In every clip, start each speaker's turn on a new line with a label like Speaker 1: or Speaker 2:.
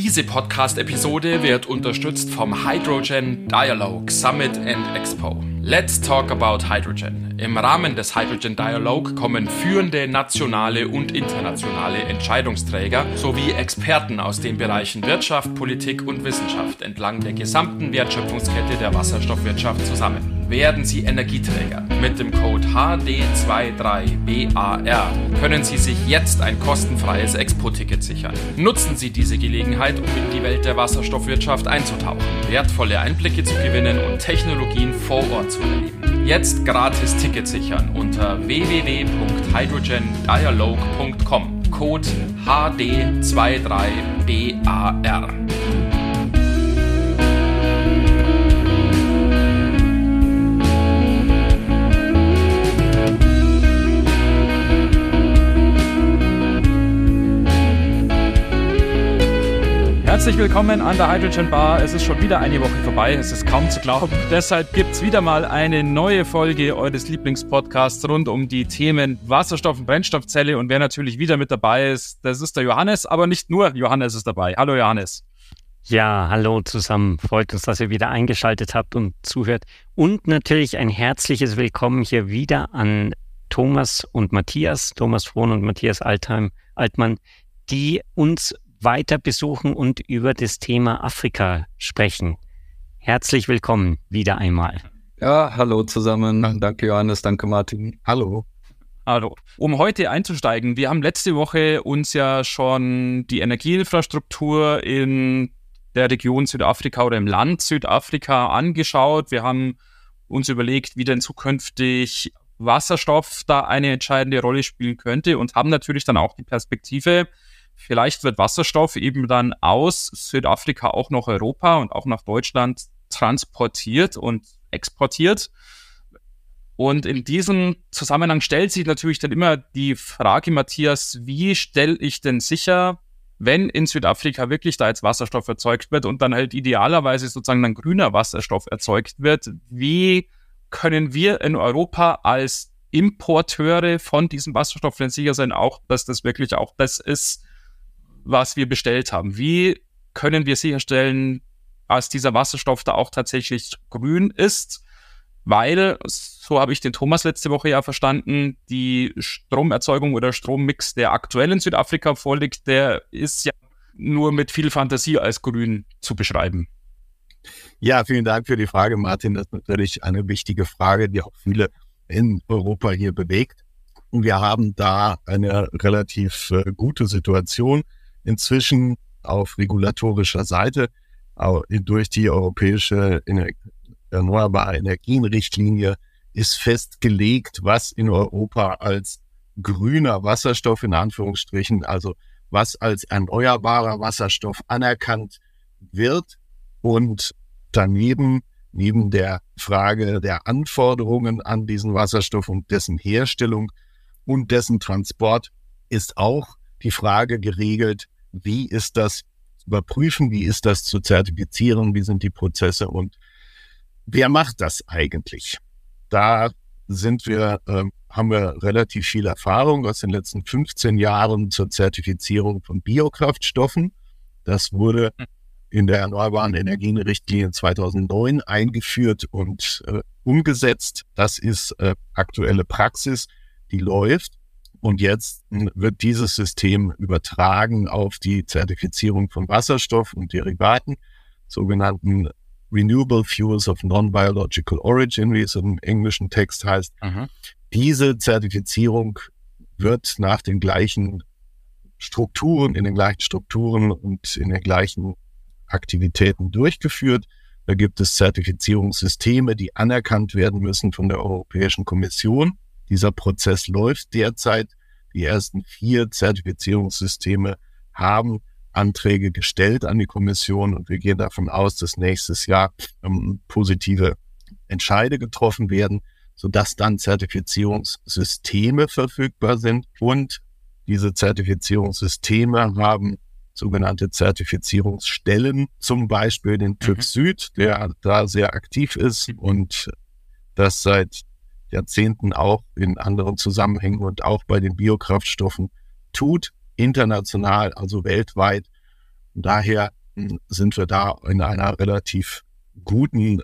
Speaker 1: Diese Podcast-Episode wird unterstützt vom Hydrogen Dialogue Summit and Expo. Let's talk about hydrogen. Im Rahmen des Hydrogen Dialogue kommen führende nationale und internationale Entscheidungsträger sowie Experten aus den Bereichen Wirtschaft, Politik und Wissenschaft entlang der gesamten Wertschöpfungskette der Wasserstoffwirtschaft zusammen werden Sie Energieträger. Mit dem Code HD23BAR können Sie sich jetzt ein kostenfreies Expo-Ticket sichern. Nutzen Sie diese Gelegenheit, um in die Welt der Wasserstoffwirtschaft einzutauchen, wertvolle Einblicke zu gewinnen und Technologien vor Ort zu erleben. Jetzt gratis Ticket sichern unter www.hydrogendialogue.com. Code HD23BAR.
Speaker 2: Herzlich willkommen an der Hydrogen Bar. Es ist schon wieder eine Woche vorbei. Es ist kaum zu glauben. Deshalb gibt es wieder mal eine neue Folge eures Lieblingspodcasts rund um die Themen Wasserstoff und Brennstoffzelle. Und wer natürlich wieder mit dabei ist, das ist der Johannes. Aber nicht nur Johannes ist dabei. Hallo Johannes.
Speaker 3: Ja, hallo zusammen. Freut uns, dass ihr wieder eingeschaltet habt und zuhört. Und natürlich ein herzliches Willkommen hier wieder an Thomas und Matthias, Thomas Frohn und Matthias Altheim, Altmann, die uns weiter besuchen und über das Thema Afrika sprechen. Herzlich willkommen wieder einmal.
Speaker 4: Ja, hallo zusammen. Danke Johannes, danke Martin. Hallo.
Speaker 2: Hallo. Um heute einzusteigen, wir haben letzte Woche uns ja schon die Energieinfrastruktur in der Region Südafrika oder im Land Südafrika angeschaut. Wir haben uns überlegt, wie denn zukünftig Wasserstoff da eine entscheidende Rolle spielen könnte und haben natürlich dann auch die Perspektive, Vielleicht wird Wasserstoff eben dann aus Südafrika auch nach Europa und auch nach Deutschland transportiert und exportiert. Und in diesem Zusammenhang stellt sich natürlich dann immer die Frage, Matthias, wie stelle ich denn sicher, wenn in Südafrika wirklich da jetzt Wasserstoff erzeugt wird und dann halt idealerweise sozusagen dann grüner Wasserstoff erzeugt wird, wie können wir in Europa als Importeure von diesem Wasserstoff denn sicher sein, auch, dass das wirklich auch das ist, was wir bestellt haben. Wie können wir sicherstellen, dass dieser Wasserstoff da auch tatsächlich grün ist? Weil, so habe ich den Thomas letzte Woche ja verstanden, die Stromerzeugung oder Strommix, der aktuell in Südafrika vorliegt, der ist ja nur mit viel Fantasie als grün zu beschreiben.
Speaker 4: Ja, vielen Dank für die Frage, Martin. Das ist natürlich eine wichtige Frage, die auch viele in Europa hier bewegt. Und wir haben da eine relativ äh, gute Situation inzwischen auf regulatorischer Seite durch die europäische Erneuerbare Energienrichtlinie ist festgelegt, was in Europa als grüner Wasserstoff in Anführungsstrichen, also was als erneuerbarer Wasserstoff anerkannt wird. Und daneben neben der Frage der Anforderungen an diesen Wasserstoff und dessen Herstellung und dessen Transport ist auch die Frage geregelt, wie ist das überprüfen, wie ist das zu zertifizieren, wie sind die Prozesse und wer macht das eigentlich? Da sind wir, äh, haben wir relativ viel Erfahrung aus den letzten 15 Jahren zur Zertifizierung von Biokraftstoffen. Das wurde in der Erneuerbaren Energienrichtlinie 2009 eingeführt und äh, umgesetzt. Das ist äh, aktuelle Praxis, die läuft. Und jetzt wird dieses System übertragen auf die Zertifizierung von Wasserstoff und Derivaten, sogenannten Renewable Fuels of Non-Biological Origin, wie es im englischen Text heißt. Mhm. Diese Zertifizierung wird nach den gleichen Strukturen, in den gleichen Strukturen und in den gleichen Aktivitäten durchgeführt. Da gibt es Zertifizierungssysteme, die anerkannt werden müssen von der Europäischen Kommission. Dieser Prozess läuft derzeit. Die ersten vier Zertifizierungssysteme haben Anträge gestellt an die Kommission und wir gehen davon aus, dass nächstes Jahr ähm, positive Entscheide getroffen werden, sodass dann Zertifizierungssysteme verfügbar sind und diese Zertifizierungssysteme haben sogenannte Zertifizierungsstellen, zum Beispiel den TÜV mhm. Süd, der da sehr aktiv ist und das seit Jahrzehnten auch in anderen Zusammenhängen und auch bei den Biokraftstoffen tut, international, also weltweit. daher hm, sind wir da in einer relativ guten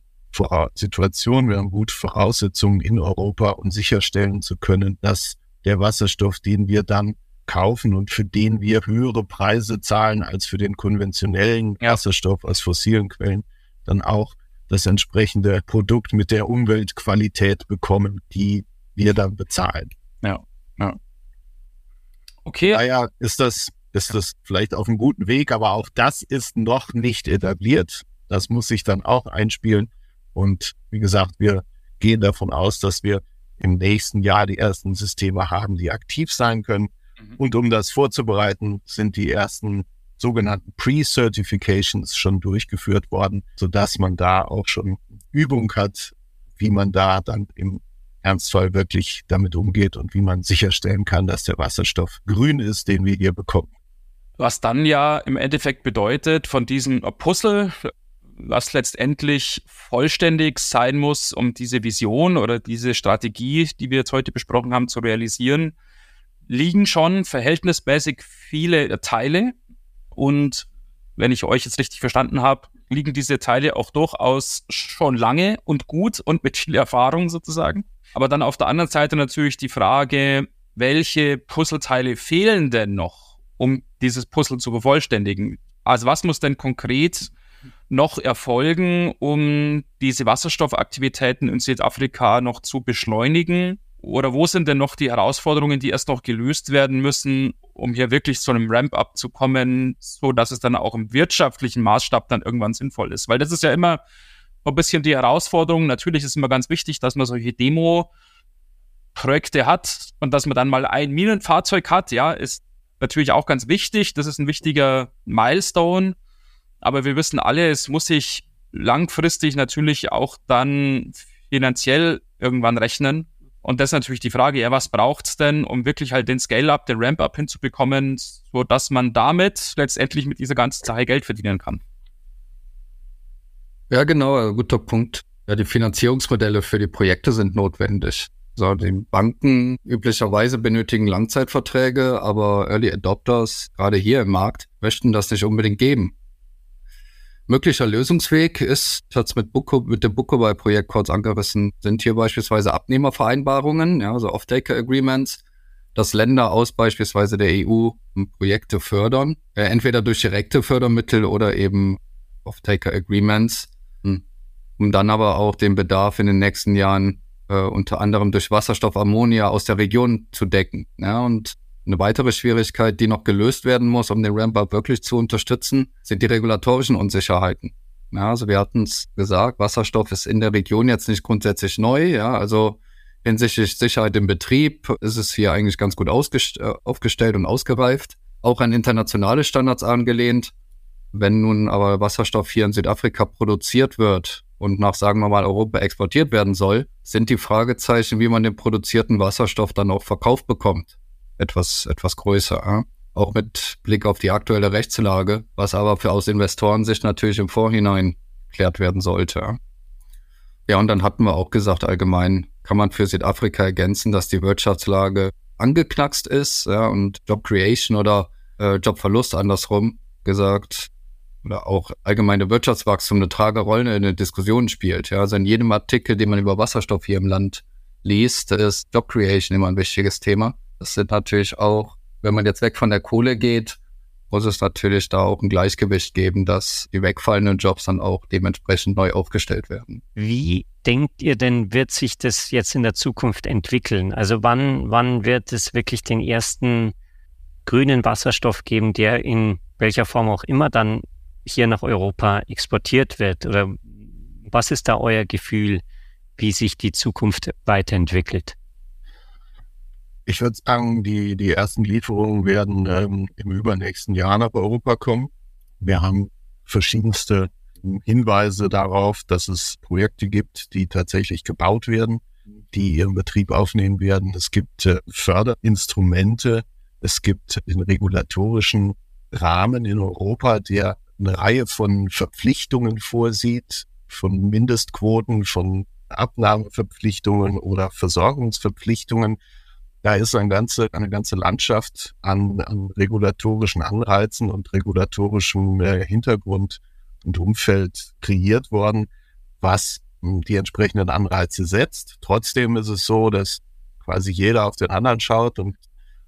Speaker 4: Situation. Wir haben gute Voraussetzungen in Europa, um sicherstellen zu können, dass der Wasserstoff, den wir dann kaufen und für den wir höhere Preise zahlen als für den konventionellen Wasserstoff aus fossilen Quellen, dann auch das entsprechende Produkt mit der Umweltqualität bekommen, die wir dann bezahlen.
Speaker 2: Ja, ja.
Speaker 4: Okay. Daher ist das, ist das vielleicht auf einem guten Weg, aber auch das ist noch nicht etabliert. Das muss sich dann auch einspielen. Und wie gesagt, wir gehen davon aus, dass wir im nächsten Jahr die ersten Systeme haben, die aktiv sein können. Mhm. Und um das vorzubereiten, sind die ersten sogenannten Pre-Certifications schon durchgeführt worden, sodass man da auch schon Übung hat, wie man da dann im Ernstfall wirklich damit umgeht und wie man sicherstellen kann, dass der Wasserstoff grün ist, den wir hier bekommen.
Speaker 2: Was dann ja im Endeffekt bedeutet, von diesem Puzzle, was letztendlich vollständig sein muss, um diese Vision oder diese Strategie, die wir jetzt heute besprochen haben, zu realisieren, liegen schon verhältnismäßig viele Teile. Und wenn ich euch jetzt richtig verstanden habe, liegen diese Teile auch durchaus schon lange und gut und mit viel Erfahrung sozusagen. Aber dann auf der anderen Seite natürlich die Frage, welche Puzzleteile fehlen denn noch, um dieses Puzzle zu vervollständigen? Also was muss denn konkret noch erfolgen, um diese Wasserstoffaktivitäten in Südafrika noch zu beschleunigen? Oder wo sind denn noch die Herausforderungen, die erst noch gelöst werden müssen, um hier wirklich zu einem Ramp-up zu kommen, so dass es dann auch im wirtschaftlichen Maßstab dann irgendwann sinnvoll ist? Weil das ist ja immer ein bisschen die Herausforderung. Natürlich ist immer ganz wichtig, dass man solche Demo-Projekte hat und dass man dann mal ein Minenfahrzeug hat, ja, ist natürlich auch ganz wichtig. Das ist ein wichtiger Milestone. Aber wir wissen alle, es muss sich langfristig natürlich auch dann finanziell irgendwann rechnen. Und das ist natürlich die Frage, ja, was braucht's denn, um wirklich halt den Scale-up, den Ramp-up hinzubekommen, so dass man damit letztendlich mit dieser ganzen Sache Geld verdienen kann?
Speaker 5: Ja, genau, guter Punkt. Ja, die Finanzierungsmodelle für die Projekte sind notwendig. So, die Banken üblicherweise benötigen Langzeitverträge, aber Early Adopters, gerade hier im Markt, möchten das nicht unbedingt geben. Möglicher Lösungsweg ist, ich hatte es mit, Buko, mit dem Bukobai-Projekt kurz angerissen, sind hier beispielsweise Abnehmervereinbarungen, ja, also Off-Taker-Agreements, dass Länder aus beispielsweise der EU Projekte fördern, äh, entweder durch direkte Fördermittel oder eben Off-Taker-Agreements, hm, um dann aber auch den Bedarf in den nächsten Jahren äh, unter anderem durch Wasserstoff, Ammonia aus der Region zu decken. Ja, und eine weitere Schwierigkeit, die noch gelöst werden muss, um den Ramp-up wirklich zu unterstützen, sind die regulatorischen Unsicherheiten. Ja, also wir hatten es gesagt, Wasserstoff ist in der Region jetzt nicht grundsätzlich neu. Ja, also hinsichtlich Sicherheit im Betrieb ist es hier eigentlich ganz gut äh, aufgestellt und ausgereift. Auch an internationale Standards angelehnt. Wenn nun aber Wasserstoff hier in Südafrika produziert wird und nach, sagen wir mal, Europa exportiert werden soll, sind die Fragezeichen, wie man den produzierten Wasserstoff dann auch verkauft bekommt etwas, etwas größer. Auch mit Blick auf die aktuelle Rechtslage, was aber für aus Investorensicht natürlich im Vorhinein geklärt werden sollte. Ja? und dann hatten wir auch gesagt, allgemein kann man für Südafrika ergänzen, dass die Wirtschaftslage angeknackst ist ja, und Job Creation oder äh, Jobverlust andersrum gesagt oder auch allgemeine Wirtschaftswachstum eine trage Rolle in der Diskussion spielt. Ja, also in jedem Artikel, den man über Wasserstoff hier im Land liest, ist Job Creation immer ein wichtiges Thema. Das sind natürlich auch, wenn man jetzt weg von der Kohle geht, muss es natürlich da auch ein Gleichgewicht geben, dass die wegfallenden Jobs dann auch dementsprechend neu aufgestellt werden.
Speaker 3: Wie denkt ihr denn, wird sich das jetzt in der Zukunft entwickeln? Also wann, wann wird es wirklich den ersten grünen Wasserstoff geben, der in welcher Form auch immer dann hier nach Europa exportiert wird? Oder was ist da euer Gefühl, wie sich die Zukunft weiterentwickelt?
Speaker 4: Ich würde sagen, die, die ersten Lieferungen werden ähm, im übernächsten Jahr nach Europa kommen. Wir haben verschiedenste Hinweise darauf, dass es Projekte gibt, die tatsächlich gebaut werden, die ihren Betrieb aufnehmen werden. Es gibt äh, Förderinstrumente, es gibt den regulatorischen Rahmen in Europa, der eine Reihe von Verpflichtungen vorsieht, von Mindestquoten, von Abnahmeverpflichtungen oder Versorgungsverpflichtungen, da ist eine ganze, eine ganze Landschaft an, an regulatorischen Anreizen und regulatorischem äh, Hintergrund und Umfeld kreiert worden, was hm, die entsprechenden Anreize setzt. Trotzdem ist es so, dass quasi jeder auf den anderen schaut und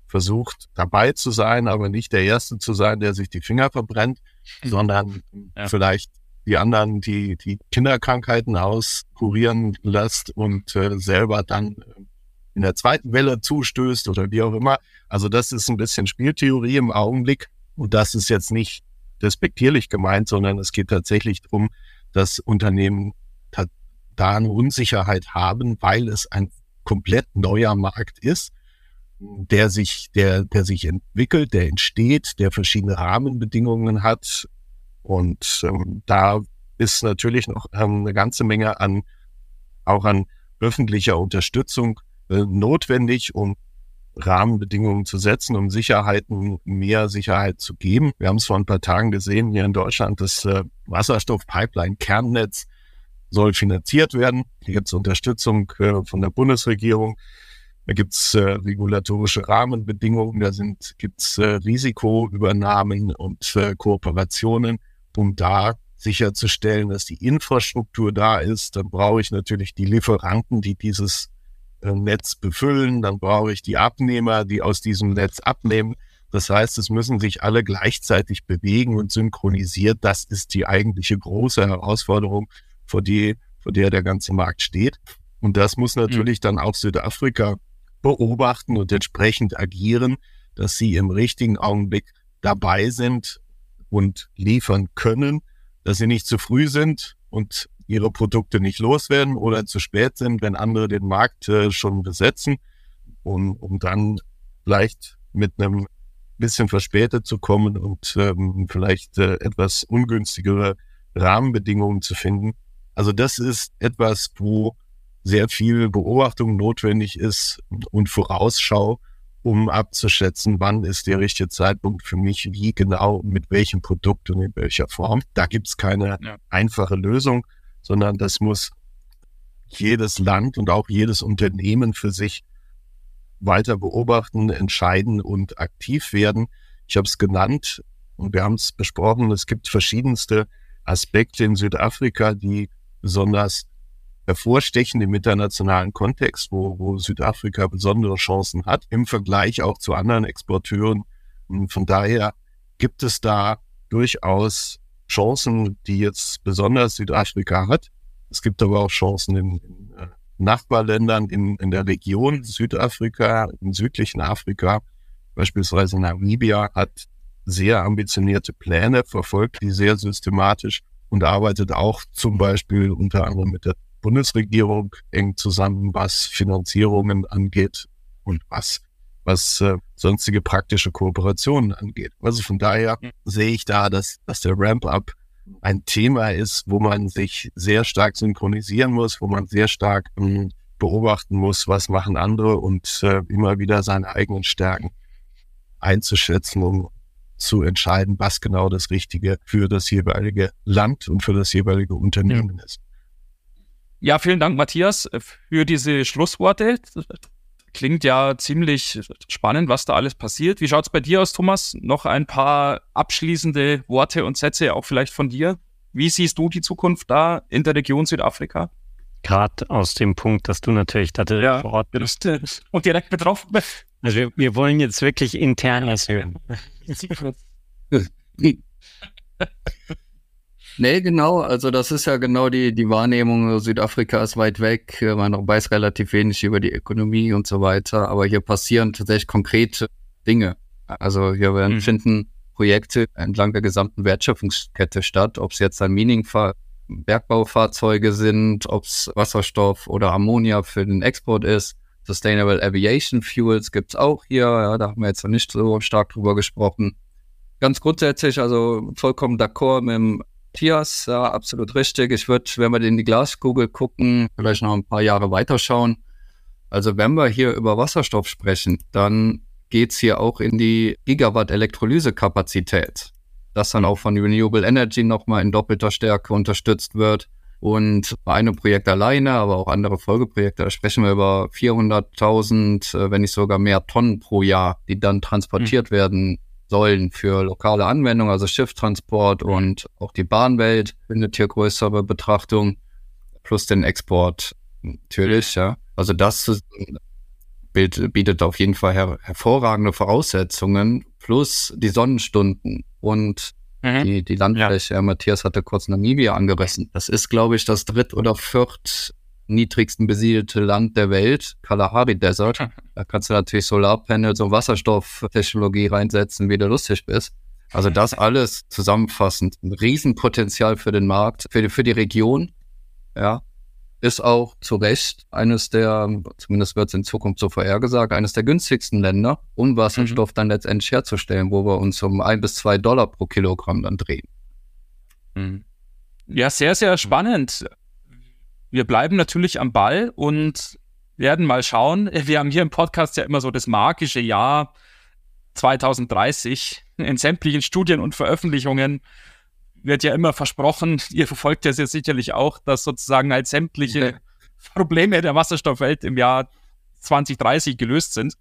Speaker 4: versucht dabei zu sein, aber nicht der Erste zu sein, der sich die Finger verbrennt, mhm. sondern ja. vielleicht die anderen, die die Kinderkrankheiten auskurieren lässt und äh, selber dann äh, in der zweiten Welle zustößt oder wie auch immer. Also das ist ein bisschen Spieltheorie im Augenblick und das ist jetzt nicht despektierlich gemeint, sondern es geht tatsächlich darum, dass Unternehmen da eine Unsicherheit haben, weil es ein komplett neuer Markt ist, der sich, der, der sich entwickelt, der entsteht, der verschiedene Rahmenbedingungen hat. Und ähm, da ist natürlich noch ähm, eine ganze Menge an, auch an öffentlicher Unterstützung äh, notwendig, um Rahmenbedingungen zu setzen, um Sicherheiten, mehr Sicherheit zu geben. Wir haben es vor ein paar Tagen gesehen hier in Deutschland, das äh, Wasserstoffpipeline-Kernnetz soll finanziert werden. Hier gibt es Unterstützung äh, von der Bundesregierung. Da gibt es äh, regulatorische Rahmenbedingungen, da gibt es äh, Risikoübernahmen und äh, Kooperationen, um da sicherzustellen, dass die Infrastruktur da ist. Dann brauche ich natürlich die Lieferanten, die dieses Netz befüllen. Dann brauche ich die Abnehmer, die aus diesem Netz abnehmen. Das heißt, es müssen sich alle gleichzeitig bewegen und synchronisiert. Das ist die eigentliche große Herausforderung, vor, die, vor der der ganze Markt steht. Und das muss natürlich mhm. dann auch Südafrika beobachten und entsprechend agieren, dass sie im richtigen Augenblick dabei sind und liefern können, dass sie nicht zu früh sind und ihre Produkte nicht loswerden oder zu spät sind, wenn andere den Markt äh, schon besetzen, um, um dann vielleicht mit einem bisschen verspätet zu kommen und ähm, vielleicht äh, etwas ungünstigere Rahmenbedingungen zu finden. Also das ist etwas, wo sehr viel Beobachtung notwendig ist und Vorausschau, um abzuschätzen, wann ist der richtige Zeitpunkt für mich, wie genau, mit welchem Produkt und in welcher Form. Da gibt es keine ja. einfache Lösung sondern das muss jedes Land und auch jedes Unternehmen für sich weiter beobachten, entscheiden und aktiv werden. Ich habe es genannt und wir haben es besprochen. Es gibt verschiedenste Aspekte in Südafrika, die besonders hervorstechen im internationalen Kontext, wo, wo Südafrika besondere Chancen hat, im Vergleich auch zu anderen Exporteuren. Und von daher gibt es da durchaus Chancen, die jetzt besonders Südafrika hat. Es gibt aber auch Chancen in, in äh, Nachbarländern in, in der Region Südafrika, im südlichen Afrika. Beispielsweise Namibia hat sehr ambitionierte Pläne verfolgt, die sehr systematisch und arbeitet auch zum Beispiel unter anderem mit der Bundesregierung eng zusammen, was Finanzierungen angeht und was was äh, sonstige praktische Kooperationen angeht. Also von daher mhm. sehe ich da, dass, dass der Ramp-up ein Thema ist, wo man sich sehr stark synchronisieren muss, wo man sehr stark ähm, beobachten muss, was machen andere und äh, immer wieder seine eigenen Stärken einzuschätzen, um zu entscheiden, was genau das Richtige für das jeweilige Land und für das jeweilige Unternehmen ja. ist.
Speaker 2: Ja, vielen Dank, Matthias, für diese Schlussworte klingt ja ziemlich spannend, was da alles passiert. Wie schaut es bei dir aus, Thomas? Noch ein paar abschließende Worte und Sätze auch vielleicht von dir. Wie siehst du die Zukunft da in der Region Südafrika?
Speaker 3: Gerade aus dem Punkt, dass du natürlich da direkt ja, vor Ort bist.
Speaker 2: Und direkt betroffen bist.
Speaker 3: Also wir, wir wollen jetzt wirklich intern was hören.
Speaker 5: Nee, genau. Also das ist ja genau die, die Wahrnehmung. Südafrika ist weit weg. Man weiß relativ wenig über die Ökonomie und so weiter. Aber hier passieren tatsächlich konkrete Dinge. Also hier werden, mhm. finden Projekte entlang der gesamten Wertschöpfungskette statt. Ob es jetzt ein Mining Bergbaufahrzeuge sind, ob es Wasserstoff oder Ammonia für den Export ist. Sustainable Aviation Fuels gibt's auch hier. Ja, da haben wir jetzt noch nicht so stark drüber gesprochen. Ganz grundsätzlich, also vollkommen d'accord mit dem Matthias, ja, absolut richtig. Ich würde, wenn wir in die Glaskugel gucken, vielleicht noch ein paar Jahre weiterschauen. Also wenn wir hier über Wasserstoff sprechen, dann geht's hier auch in die Gigawatt Elektrolysekapazität, das dann auch von Renewable Energy nochmal in doppelter Stärke unterstützt wird. Und bei einem Projekt alleine, aber auch andere Folgeprojekte, da sprechen wir über 400.000, äh, wenn nicht sogar mehr Tonnen pro Jahr, die dann transportiert mhm. werden sollen für lokale Anwendungen, also Schifftransport und auch die Bahnwelt findet hier größere Betrachtung, plus den Export natürlich, ja. Also das bietet auf jeden Fall her hervorragende Voraussetzungen, plus die Sonnenstunden und mhm. die, die Landfläche. Ja. Matthias hatte kurz Namibia angerissen. Das ist, glaube ich, das dritt- oder viert niedrigsten besiedelte Land der Welt, Kalahari Desert. Da kannst du natürlich Solarpanels und Wasserstofftechnologie reinsetzen, wie du lustig bist. Also das alles zusammenfassend. Ein Riesenpotenzial für den Markt, für die, für die Region. Ja. Ist auch zu Recht eines der, zumindest wird es in Zukunft so vorhergesagt, eines der günstigsten Länder, um Wasserstoff mhm. dann letztendlich herzustellen, wo wir uns um ein bis zwei Dollar pro Kilogramm dann drehen.
Speaker 2: Mhm. Ja, sehr, sehr spannend wir bleiben natürlich am Ball und werden mal schauen. Wir haben hier im Podcast ja immer so das magische Jahr 2030. In sämtlichen Studien und Veröffentlichungen wird ja immer versprochen, ihr verfolgt das ja sicherlich auch, dass sozusagen halt sämtliche Probleme der Wasserstoffwelt im Jahr 2030 gelöst sind.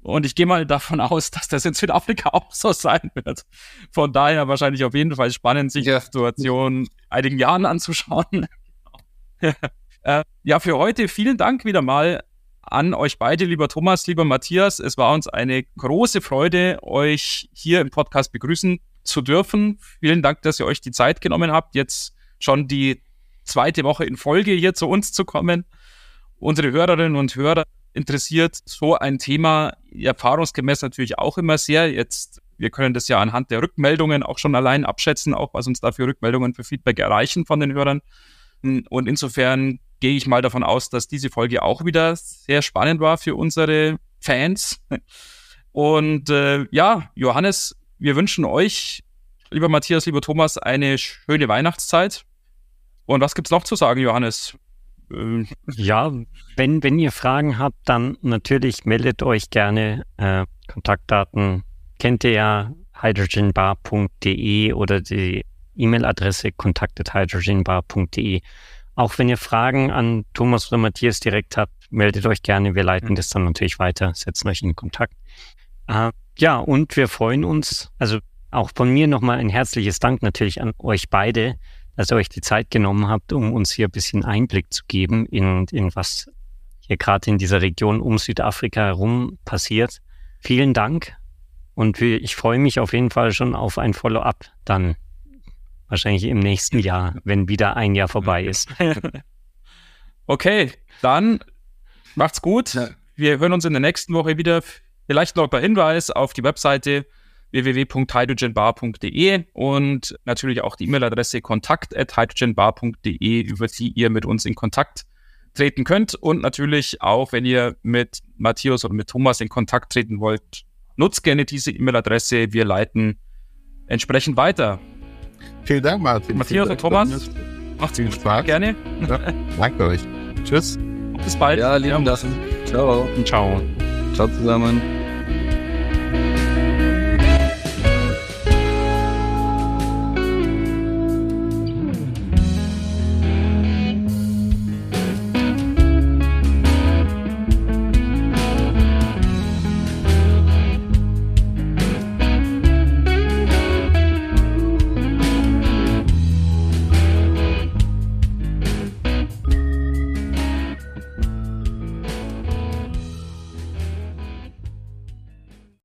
Speaker 2: Und ich gehe mal davon aus, dass das in Südafrika auch so sein wird. Von daher wahrscheinlich auf jeden Fall spannend, sich ja. die Situation einigen Jahren anzuschauen. äh, ja, für heute vielen Dank wieder mal an euch beide, lieber Thomas, lieber Matthias. Es war uns eine große Freude, euch hier im Podcast begrüßen zu dürfen. Vielen Dank, dass ihr euch die Zeit genommen habt, jetzt schon die zweite Woche in Folge hier zu uns zu kommen. Unsere Hörerinnen und Hörer interessiert so ein Thema erfahrungsgemäß natürlich auch immer sehr. Jetzt, wir können das ja anhand der Rückmeldungen auch schon allein abschätzen, auch was uns da für Rückmeldungen für Feedback erreichen von den Hörern. Und insofern gehe ich mal davon aus, dass diese Folge auch wieder sehr spannend war für unsere Fans. Und äh, ja, Johannes, wir wünschen euch, lieber Matthias, lieber Thomas, eine schöne Weihnachtszeit. Und was gibt's noch zu sagen, Johannes?
Speaker 3: Äh, ja, wenn, wenn ihr Fragen habt, dann natürlich meldet euch gerne. Äh, Kontaktdaten kennt ihr ja hydrogenbar.de oder die E-Mail-Adresse kontaktet.hydrogenbar.de. Auch wenn ihr Fragen an Thomas oder Matthias direkt habt, meldet euch gerne. Wir leiten mhm. das dann natürlich weiter, setzen euch in Kontakt. Äh, ja, und wir freuen uns, also auch von mir nochmal ein herzliches Dank natürlich an euch beide, dass ihr euch die Zeit genommen habt, um uns hier ein bisschen Einblick zu geben in, in was hier gerade in dieser Region um Südafrika herum passiert. Vielen Dank und ich freue mich auf jeden Fall schon auf ein Follow-up dann Wahrscheinlich im nächsten Jahr, wenn wieder ein Jahr vorbei ist.
Speaker 2: okay, dann macht's gut. Wir hören uns in der nächsten Woche wieder. Vielleicht noch ein Hinweis auf die Webseite www.hydrogenbar.de und natürlich auch die E-Mail-Adresse kontakt.hydrogenbar.de, über die ihr mit uns in Kontakt treten könnt. Und natürlich auch, wenn ihr mit Matthias oder mit Thomas in Kontakt treten wollt, nutzt gerne diese E-Mail-Adresse. Wir leiten entsprechend weiter.
Speaker 4: Vielen Dank, Martin.
Speaker 2: Matthias und Thomas,
Speaker 4: macht's viel Spaß.
Speaker 2: Gerne.
Speaker 4: Ja, danke euch. Tschüss.
Speaker 2: Bis bald.
Speaker 5: Ja, lieben Dank. Ciao.
Speaker 2: Ciao.
Speaker 5: Ciao zusammen.